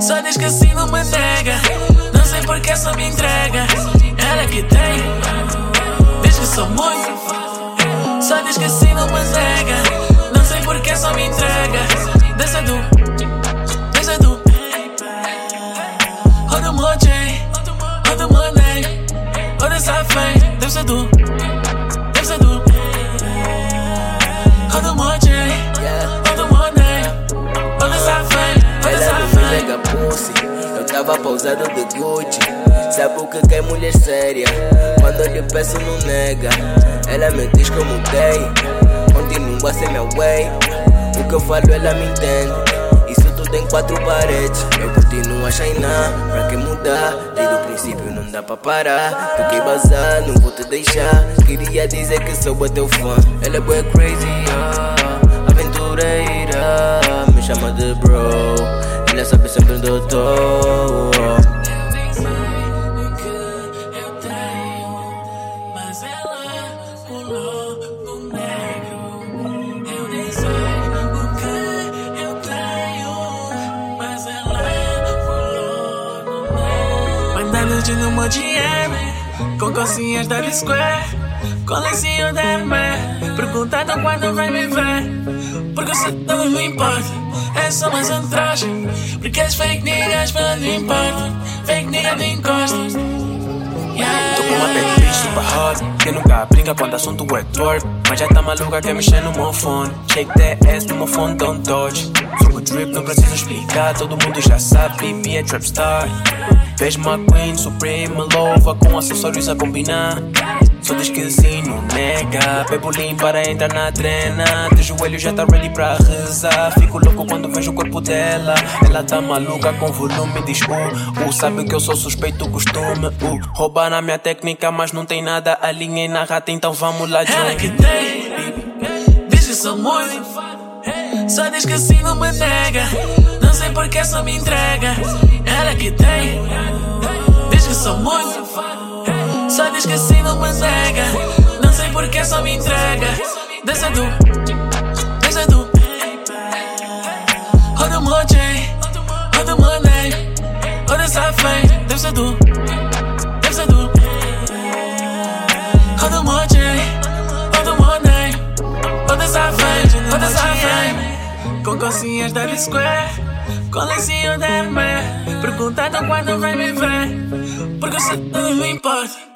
Só diz que assim não me nega. Não sei porque só me entrega. Ela que tem. Diz que sou muito. Só diz que assim não me nega. Não sei porque só me entrega. Desce do. Desce do. Roda o monte. Roda o money. Roda essa fé. Desce do. Tava pausado de Gucci. Sabe o que quer mulher séria? Quando eu lhe peço não nega. Ela me diz como tem Continua a ser minha way. O que eu falo ela me entende. Isso tudo em quatro paredes. Eu continuo a shinar Pra que mudar? Desde o princípio não dá pra parar. Tu quer bazar, não vou te deixar. Queria dizer que sou teu fã. Ela é boa crazy, ah, aventureira. Me chama de bro. Ela sabe sempre onde eu negro. Mandando de numa DM, com calcinhas da Square, com lencinho da Hermès. Perguntando quando vai me ver, porque se não me importa. É só mais um traje, porque as fake niggas não importa. Fake nigga não encosta. Yeah, Tô Que nunca brinca quando assunto é twerk Mas já tá maluca quer mexer no meu fone. Shake that ass no meu phone, don't Sou o drip, não preciso explicar Todo mundo já sabe, me é trap star. Vejo uma queen, supreme, louva Com acessórios a combinar Só que sim, não nega. Bebo lean para entrar na trena. De joelho já tá ready pra rezar. Fico louco quando vejo o corpo dela. Ela tá maluca com volume, diz uh, uh Sabe que eu sou suspeito, costume uh, Roubar na minha técnica, mas não tem nada. Alinhei na rata, então vamos lá, ela John que tem, diz que sou muito. Só diz que assim não me nega. Não sei porque só me entrega. Ela que tem, diz que sou muito. Só diz que assim não me. Não sei porque só me entrega. Desce do, desce do. Roda o monte, roda o money. Roda essa fé, desce do, desce. Roda o monte, roda o money. Roda essa fé, roda essa fé. Com calcinhas da Square, com lencinho da Hermès. Perguntando quando vai me ver, porque se não importa.